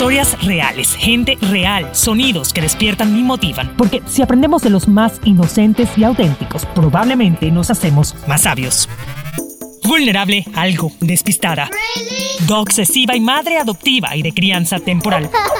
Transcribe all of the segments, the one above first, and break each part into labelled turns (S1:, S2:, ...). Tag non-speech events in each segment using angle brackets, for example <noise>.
S1: Historias reales, gente real, sonidos que despiertan y motivan,
S2: Porque si aprendemos de los más inocentes y auténticos, probablemente nos hacemos
S1: más sabios. Vulnerable, algo despistada. obsesiva y madre adoptiva y de crianza temporal. <laughs>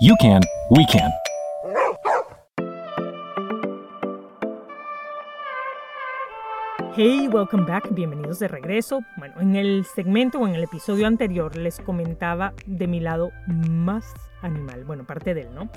S3: you can, we can.
S2: Hey, welcome back, bienvenidos de regreso. Bueno, en el segmento o en el episodio anterior les comentaba de mi lado más animal, bueno, parte de él, ¿no?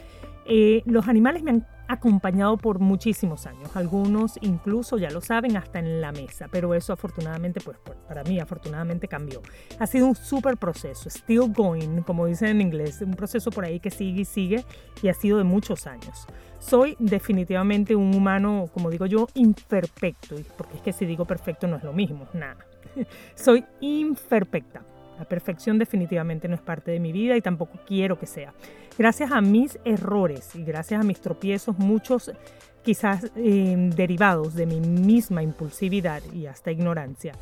S2: Eh, los animales me han acompañado por muchísimos años, algunos incluso ya lo saben hasta en la mesa, pero eso afortunadamente, pues para mí afortunadamente cambió. Ha sido un súper proceso, still going, como dicen en inglés, un proceso por ahí que sigue y sigue y ha sido de muchos años. Soy definitivamente un humano, como digo yo, imperfecto, porque es que si digo perfecto no es lo mismo, nada. <laughs> Soy imperfecta. La perfección definitivamente no es parte de mi vida y tampoco quiero que sea. Gracias a mis errores y gracias a mis tropiezos, muchos quizás eh, derivados de mi misma impulsividad y hasta ignorancia,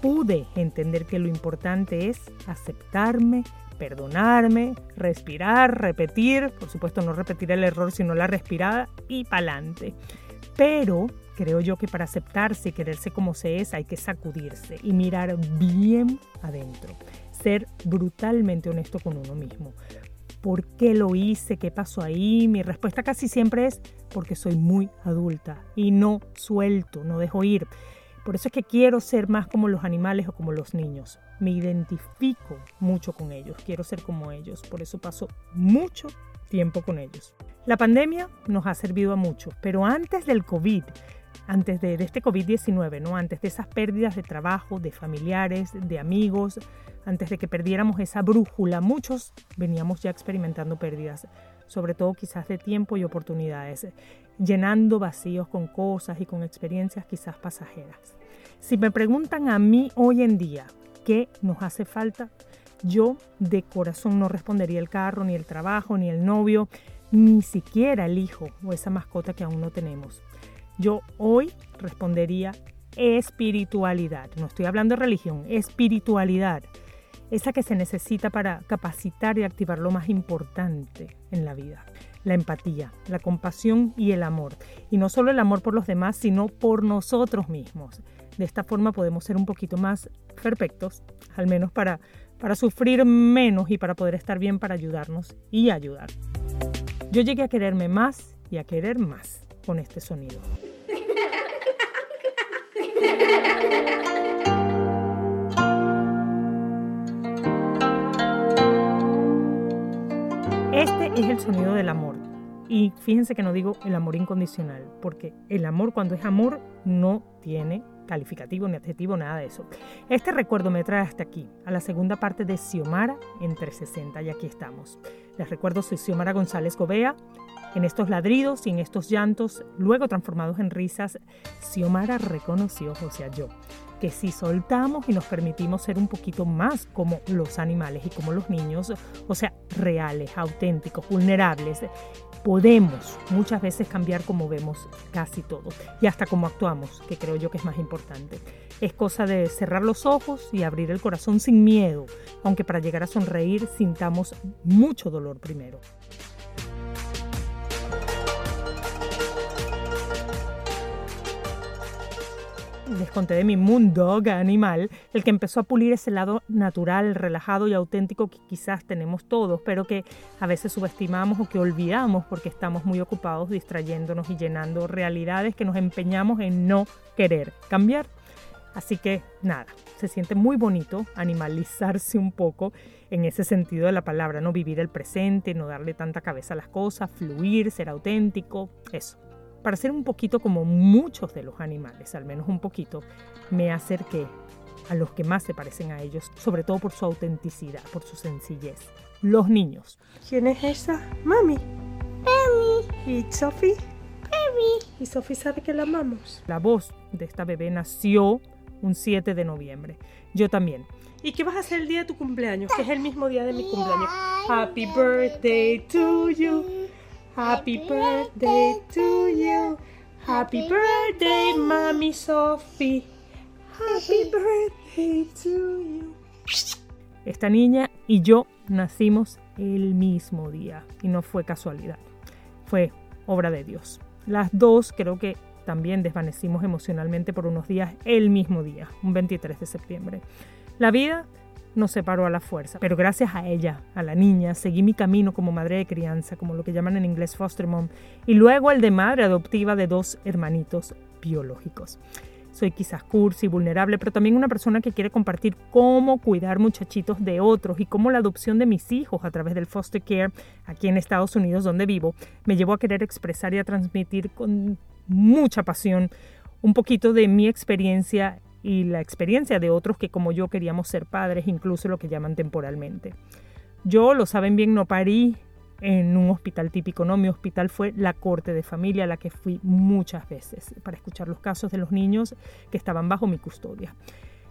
S2: pude entender que lo importante es aceptarme, perdonarme, respirar, repetir, por supuesto no repetir el error, sino la respirada y pa'lante. Pero creo yo que para aceptarse y quererse como se es hay que sacudirse y mirar bien adentro ser brutalmente honesto con uno mismo. ¿Por qué lo hice? ¿Qué pasó ahí? Mi respuesta casi siempre es porque soy muy adulta y no suelto, no dejo ir. Por eso es que quiero ser más como los animales o como los niños. Me identifico mucho con ellos, quiero ser como ellos. Por eso paso mucho tiempo con ellos. La pandemia nos ha servido a muchos, pero antes del COVID, antes de, de este COVID-19, ¿no? antes de esas pérdidas de trabajo, de familiares, de amigos, antes de que perdiéramos esa brújula, muchos veníamos ya experimentando pérdidas, sobre todo quizás de tiempo y oportunidades, llenando vacíos con cosas y con experiencias quizás pasajeras. Si me preguntan a mí hoy en día qué nos hace falta, yo de corazón no respondería el carro, ni el trabajo, ni el novio, ni siquiera el hijo o esa mascota que aún no tenemos. Yo hoy respondería espiritualidad. No estoy hablando de religión, espiritualidad. Esa que se necesita para capacitar y activar lo más importante en la vida. La empatía, la compasión y el amor. Y no solo el amor por los demás, sino por nosotros mismos. De esta forma podemos ser un poquito más perfectos, al menos para, para sufrir menos y para poder estar bien para ayudarnos y ayudar. Yo llegué a quererme más y a querer más con este sonido. Este es el sonido del amor. Y fíjense que no digo el amor incondicional, porque el amor cuando es amor no tiene calificativo ni adjetivo, nada de eso. Este recuerdo me trae hasta aquí, a la segunda parte de Xiomara en 360 y aquí estamos. Les recuerdo, soy Xiomara González Gobea. En estos ladridos y en estos llantos, luego transformados en risas, Xiomara reconoció, o sea, yo, que si soltamos y nos permitimos ser un poquito más como los animales y como los niños, o sea, reales, auténticos, vulnerables, podemos muchas veces cambiar como vemos casi todo y hasta cómo actuamos, que creo yo que es más importante. Es cosa de cerrar los ojos y abrir el corazón sin miedo, aunque para llegar a sonreír sintamos mucho dolor primero. Les conté de mi moondog <laughs> animal, el que empezó a pulir ese lado natural, relajado y auténtico que quizás tenemos todos, pero que a veces subestimamos o que olvidamos porque estamos muy ocupados distrayéndonos y llenando realidades que nos empeñamos en no querer cambiar. Así que nada, se siente muy bonito animalizarse un poco en ese sentido de la palabra, no vivir el presente, no darle tanta cabeza a las cosas, fluir, ser auténtico, eso. Para ser un poquito como muchos de los animales, al menos un poquito, me acerqué a los que más se parecen a ellos, sobre todo por su autenticidad, por su sencillez. Los niños.
S4: ¿Quién es esa? Mami.
S5: Mami.
S4: ¿Y Sophie?
S5: Mami.
S4: ¿Y Sophie sabe que la amamos?
S2: La voz de esta bebé nació un 7 de noviembre. Yo también.
S4: ¿Y qué vas a hacer el día de tu cumpleaños? Que es el mismo día de mi cumpleaños. Happy birthday to you. Happy birthday to you. Happy birthday, Mami Sophie. Happy birthday to you.
S2: Esta niña y yo nacimos el mismo día y no fue casualidad. Fue obra de Dios. Las dos creo que también desvanecimos emocionalmente por unos días el mismo día, un 23 de septiembre. La vida nos separó a la fuerza, pero gracias a ella, a la niña, seguí mi camino como madre de crianza, como lo que llaman en inglés foster mom, y luego el de madre adoptiva de dos hermanitos biológicos. Soy quizás cursi, vulnerable, pero también una persona que quiere compartir cómo cuidar muchachitos de otros y cómo la adopción de mis hijos a través del foster care aquí en Estados Unidos donde vivo me llevó a querer expresar y a transmitir con mucha pasión un poquito de mi experiencia y la experiencia de otros que como yo queríamos ser padres, incluso lo que llaman temporalmente. Yo, lo saben bien, no parí en un hospital típico, no, mi hospital fue la corte de familia a la que fui muchas veces para escuchar los casos de los niños que estaban bajo mi custodia.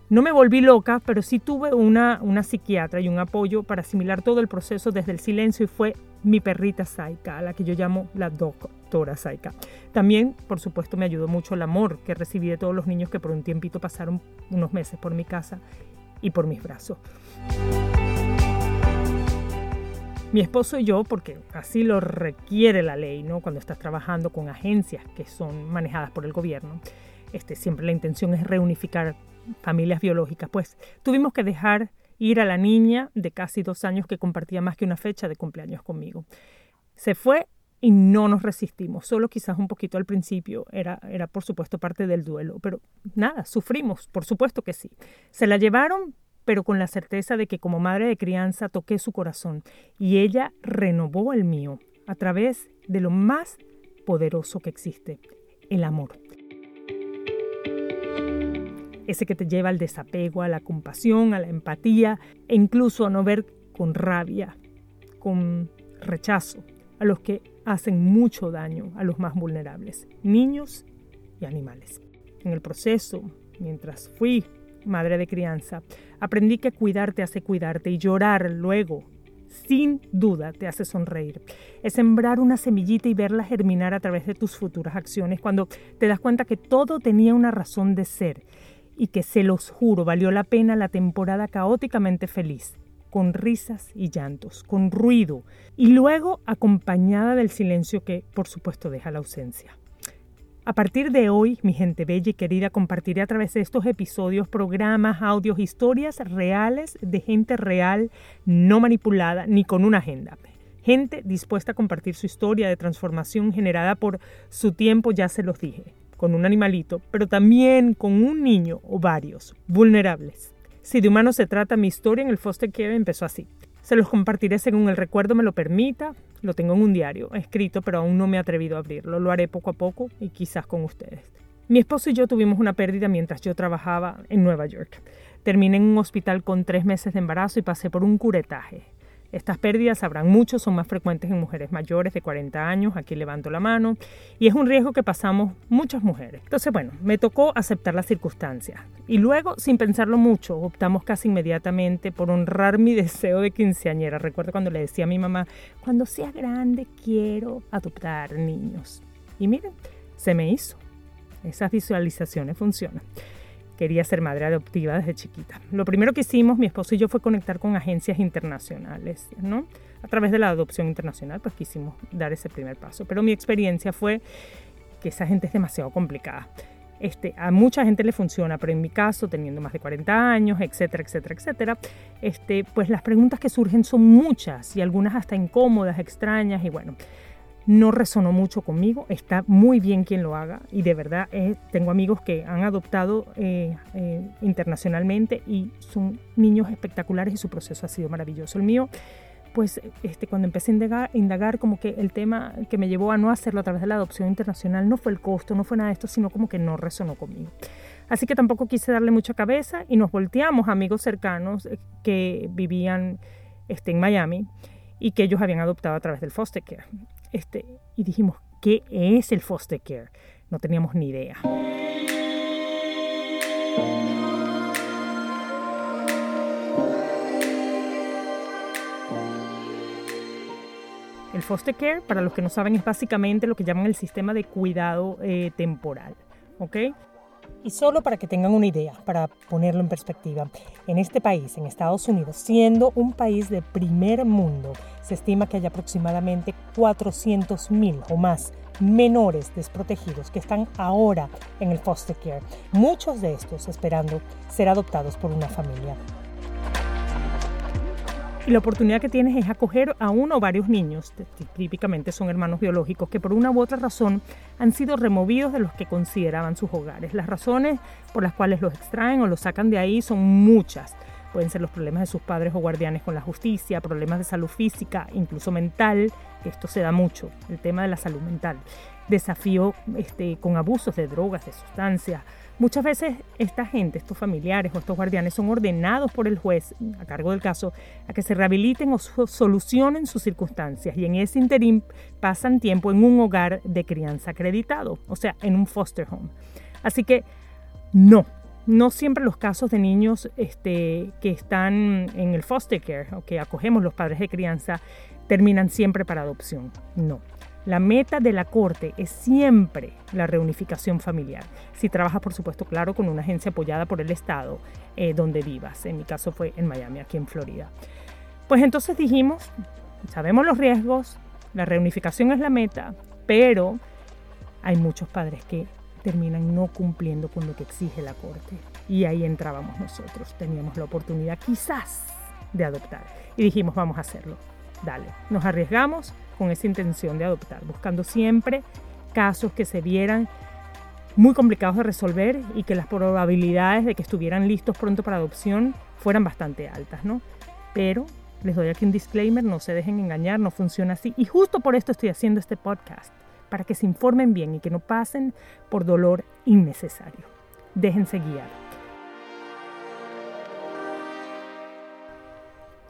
S2: No me volví loca, pero sí tuve una, una psiquiatra y un apoyo para asimilar todo el proceso desde el silencio y fue mi perrita Saika, a la que yo llamo la doctora Saika. También, por supuesto, me ayudó mucho el amor que recibí de todos los niños que por un tiempito pasaron unos meses por mi casa y por mis brazos. Mi esposo y yo, porque así lo requiere la ley, ¿no? Cuando estás trabajando con agencias que son manejadas por el gobierno, este, siempre la intención es reunificar familias biológicas, pues tuvimos que dejar ir a la niña de casi dos años que compartía más que una fecha de cumpleaños conmigo. Se fue y no nos resistimos, solo quizás un poquito al principio, era, era por supuesto parte del duelo, pero nada, sufrimos, por supuesto que sí. Se la llevaron, pero con la certeza de que como madre de crianza toqué su corazón y ella renovó el mío a través de lo más poderoso que existe, el amor ese que te lleva al desapego, a la compasión, a la empatía e incluso a no ver con rabia, con rechazo a los que hacen mucho daño a los más vulnerables, niños y animales. En el proceso, mientras fui madre de crianza, aprendí que cuidarte hace cuidarte y llorar luego, sin duda, te hace sonreír. Es sembrar una semillita y verla germinar a través de tus futuras acciones cuando te das cuenta que todo tenía una razón de ser y que se los juro valió la pena la temporada caóticamente feliz, con risas y llantos, con ruido y luego acompañada del silencio que por supuesto deja la ausencia. A partir de hoy, mi gente bella y querida, compartiré a través de estos episodios programas, audios, historias reales de gente real, no manipulada ni con una agenda. Gente dispuesta a compartir su historia de transformación generada por su tiempo, ya se los dije con un animalito, pero también con un niño o varios, vulnerables. Si de humanos se trata, mi historia en el foster care empezó así. Se los compartiré según el recuerdo me lo permita. Lo tengo en un diario, escrito, pero aún no me he atrevido a abrirlo. Lo haré poco a poco y quizás con ustedes. Mi esposo y yo tuvimos una pérdida mientras yo trabajaba en Nueva York. Terminé en un hospital con tres meses de embarazo y pasé por un curetaje. Estas pérdidas, sabrán mucho, son más frecuentes en mujeres mayores de 40 años, aquí levanto la mano, y es un riesgo que pasamos muchas mujeres. Entonces, bueno, me tocó aceptar las circunstancias. Y luego, sin pensarlo mucho, optamos casi inmediatamente por honrar mi deseo de quinceañera. Recuerdo cuando le decía a mi mamá, cuando sea grande quiero adoptar niños. Y miren, se me hizo. Esas visualizaciones funcionan quería ser madre adoptiva desde chiquita. Lo primero que hicimos, mi esposo y yo, fue conectar con agencias internacionales, ¿no? A través de la adopción internacional, pues quisimos dar ese primer paso. Pero mi experiencia fue que esa gente es demasiado complicada. Este, a mucha gente le funciona, pero en mi caso, teniendo más de 40 años, etcétera, etcétera, etcétera, este, pues las preguntas que surgen son muchas y algunas hasta incómodas, extrañas y bueno, no resonó mucho conmigo. Está muy bien quien lo haga y de verdad eh, tengo amigos que han adoptado eh, eh, internacionalmente y son niños espectaculares y su proceso ha sido maravilloso. El mío, pues este, cuando empecé a indagar, como que el tema que me llevó a no hacerlo a través de la adopción internacional no fue el costo, no fue nada de esto, sino como que no resonó conmigo. Así que tampoco quise darle mucha cabeza y nos volteamos amigos cercanos que vivían este, en Miami y que ellos habían adoptado a través del foster care. Este, y dijimos, ¿qué es el foster care? No teníamos ni idea. El foster care, para los que no saben, es básicamente lo que llaman el sistema de cuidado eh, temporal. ¿ok? Y solo para que tengan una idea, para ponerlo en perspectiva, en este país, en Estados Unidos, siendo un país de primer mundo, se estima que hay aproximadamente 400.000 o más menores desprotegidos que están ahora en el foster care, muchos de estos esperando ser adoptados por una familia. Y la oportunidad que tienes es acoger a uno o varios niños, típicamente son hermanos biológicos, que por una u otra razón han sido removidos de los que consideraban sus hogares. Las razones por las cuales los extraen o los sacan de ahí son muchas. Pueden ser los problemas de sus padres o guardianes con la justicia, problemas de salud física, incluso mental, esto se da mucho, el tema de la salud mental. Desafío este, con abusos de drogas, de sustancias, Muchas veces esta gente, estos familiares o estos guardianes son ordenados por el juez a cargo del caso a que se rehabiliten o solucionen sus circunstancias y en ese interín pasan tiempo en un hogar de crianza acreditado, o sea, en un foster home. Así que no, no siempre los casos de niños este, que están en el foster care o que acogemos los padres de crianza terminan siempre para adopción. No. La meta de la Corte es siempre la reunificación familiar. Si trabajas, por supuesto, claro, con una agencia apoyada por el Estado eh, donde vivas. En mi caso fue en Miami, aquí en Florida. Pues entonces dijimos, sabemos los riesgos, la reunificación es la meta, pero hay muchos padres que terminan no cumpliendo con lo que exige la Corte. Y ahí entrábamos nosotros. Teníamos la oportunidad quizás de adoptar. Y dijimos, vamos a hacerlo. Dale, nos arriesgamos con esa intención de adoptar, buscando siempre casos que se vieran muy complicados de resolver y que las probabilidades de que estuvieran listos pronto para adopción fueran bastante altas, ¿no? Pero les doy aquí un disclaimer, no se dejen engañar, no funciona así. Y justo por esto estoy haciendo este podcast, para que se informen bien y que no pasen por dolor innecesario. Déjense guiar.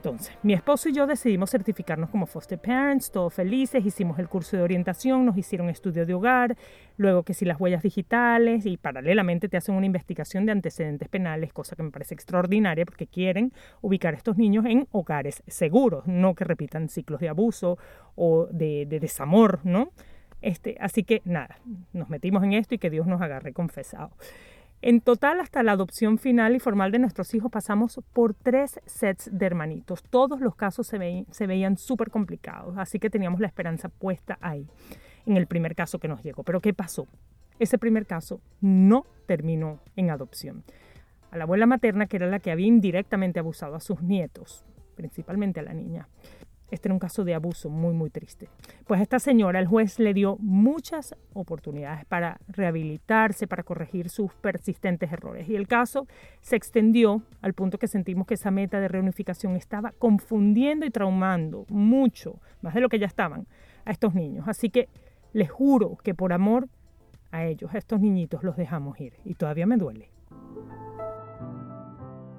S2: Entonces, mi esposo y yo decidimos certificarnos como foster parents, todos felices, hicimos el curso de orientación, nos hicieron estudio de hogar, luego que si las huellas digitales y paralelamente te hacen una investigación de antecedentes penales, cosa que me parece extraordinaria porque quieren ubicar a estos niños en hogares seguros, no que repitan ciclos de abuso o de, de desamor, ¿no? Este, así que nada, nos metimos en esto y que Dios nos agarre confesado. En total, hasta la adopción final y formal de nuestros hijos, pasamos por tres sets de hermanitos. Todos los casos se, veían súper complicados, así que teníamos la esperanza puesta ahí, en el primer caso que nos llegó. Pero ¿qué pasó? Ese primer caso no terminó en adopción. A la abuela materna, que era la que había indirectamente abusado a sus nietos, principalmente a la niña, este era un caso de abuso muy, muy triste. Pues a esta señora el juez le dio muchas oportunidades para rehabilitarse, para corregir sus persistentes errores. Y el caso se extendió al punto que sentimos que esa meta de reunificación estaba confundiendo y traumando mucho, más de lo que ya estaban, a estos niños. Así que les juro que por amor a ellos, a estos niñitos, los dejamos ir. Y todavía me duele.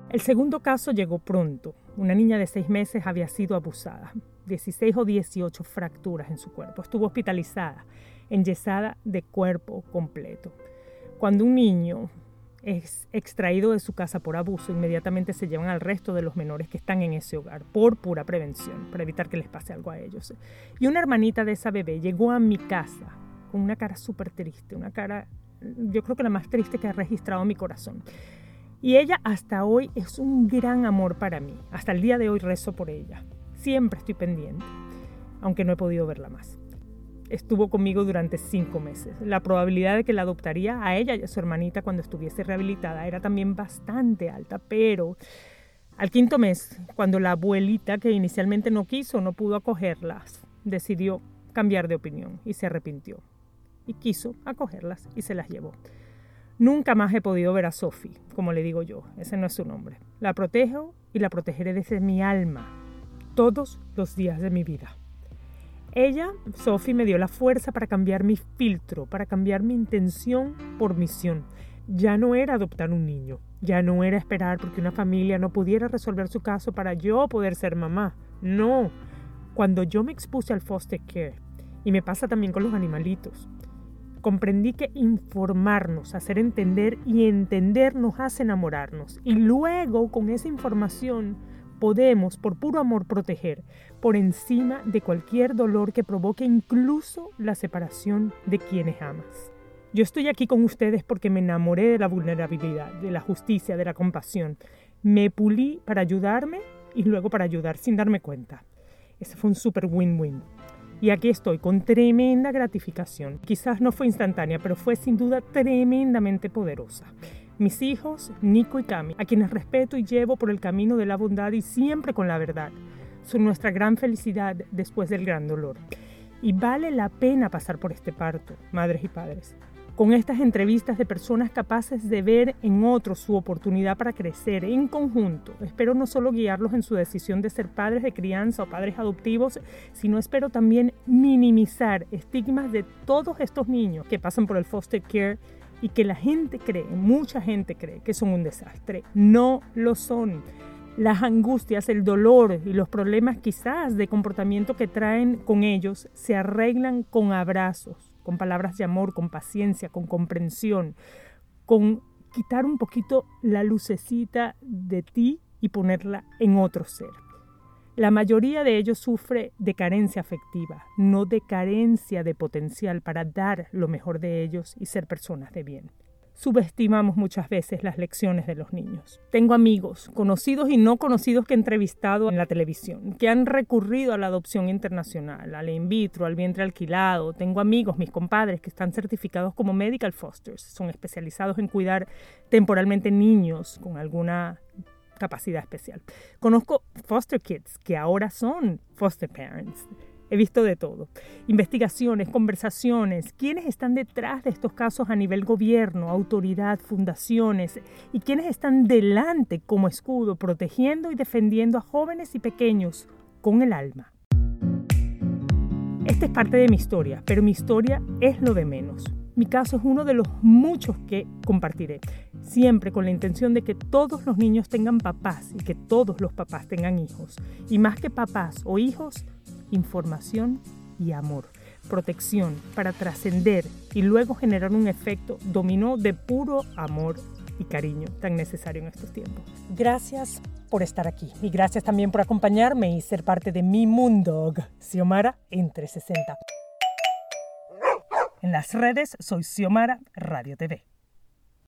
S2: El segundo caso llegó pronto. Una niña de seis meses había sido abusada. 16 o 18 fracturas en su cuerpo. Estuvo hospitalizada, enyesada de cuerpo completo. Cuando un niño es extraído de su casa por abuso, inmediatamente se llevan al resto de los menores que están en ese hogar por pura prevención, para evitar que les pase algo a ellos. Y una hermanita de esa bebé llegó a mi casa con una cara súper triste, una cara, yo creo que la más triste que ha registrado mi corazón. Y ella hasta hoy es un gran amor para mí. Hasta el día de hoy rezo por ella. Siempre estoy pendiente, aunque no he podido verla más. Estuvo conmigo durante cinco meses. La probabilidad de que la adoptaría a ella y a su hermanita cuando estuviese rehabilitada era también bastante alta, pero al quinto mes, cuando la abuelita que inicialmente no quiso, no pudo acogerlas, decidió cambiar de opinión y se arrepintió. Y quiso acogerlas y se las llevó. Nunca más he podido ver a Sophie, como le digo yo, ese no es su nombre. La protejo y la protegeré desde mi alma, todos los días de mi vida. Ella, Sophie, me dio la fuerza para cambiar mi filtro, para cambiar mi intención por misión. Ya no era adoptar un niño, ya no era esperar porque una familia no pudiera resolver su caso para yo poder ser mamá. No, cuando yo me expuse al foster care, y me pasa también con los animalitos, comprendí que informarnos, hacer entender y entender nos hace enamorarnos. Y luego, con esa información, podemos, por puro amor, proteger por encima de cualquier dolor que provoque incluso la separación de quienes amas. Yo estoy aquí con ustedes porque me enamoré de la vulnerabilidad, de la justicia, de la compasión. Me pulí para ayudarme y luego para ayudar sin darme cuenta. Ese fue un super win-win. Y aquí estoy con tremenda gratificación. Quizás no fue instantánea, pero fue sin duda tremendamente poderosa mis hijos, Nico y Cami, a quienes respeto y llevo por el camino de la bondad y siempre con la verdad, son nuestra gran felicidad después del gran dolor. Y vale la pena pasar por este parto, madres y padres, con estas entrevistas de personas capaces de ver en otros su oportunidad para crecer en conjunto. Espero no solo guiarlos en su decisión de ser padres de crianza o padres adoptivos, sino espero también minimizar estigmas de todos estos niños que pasan por el foster care y que la gente cree, mucha gente cree que son un desastre. No lo son. Las angustias, el dolor y los problemas quizás de comportamiento que traen con ellos se arreglan con abrazos, con palabras de amor, con paciencia, con comprensión, con quitar un poquito la lucecita de ti y ponerla en otro ser. La mayoría de ellos sufre de carencia afectiva, no de carencia de potencial para dar lo mejor de ellos y ser personas de bien. Subestimamos muchas veces las lecciones de los niños. Tengo amigos, conocidos y no conocidos que he entrevistado en la televisión, que han recurrido a la adopción internacional, al in vitro, al vientre alquilado. Tengo amigos, mis compadres, que están certificados como medical fosters, son especializados en cuidar temporalmente niños con alguna capacidad especial. Conozco foster kids que ahora son foster parents. He visto de todo. Investigaciones, conversaciones, quiénes están detrás de estos casos a nivel gobierno, autoridad, fundaciones y quiénes están delante como escudo, protegiendo y defendiendo a jóvenes y pequeños con el alma. Esta es parte de mi historia, pero mi historia es lo de menos. Mi caso es uno de los muchos que compartiré, siempre con la intención de que todos los niños tengan papás y que todos los papás tengan hijos. Y más que papás o hijos, información y amor, protección para trascender y luego generar un efecto dominó de puro amor y cariño tan necesario en estos tiempos. Gracias por estar aquí y gracias también por acompañarme y ser parte de mi mundo. Xiomara entre 60. En las redes soy Xiomara Radio TV.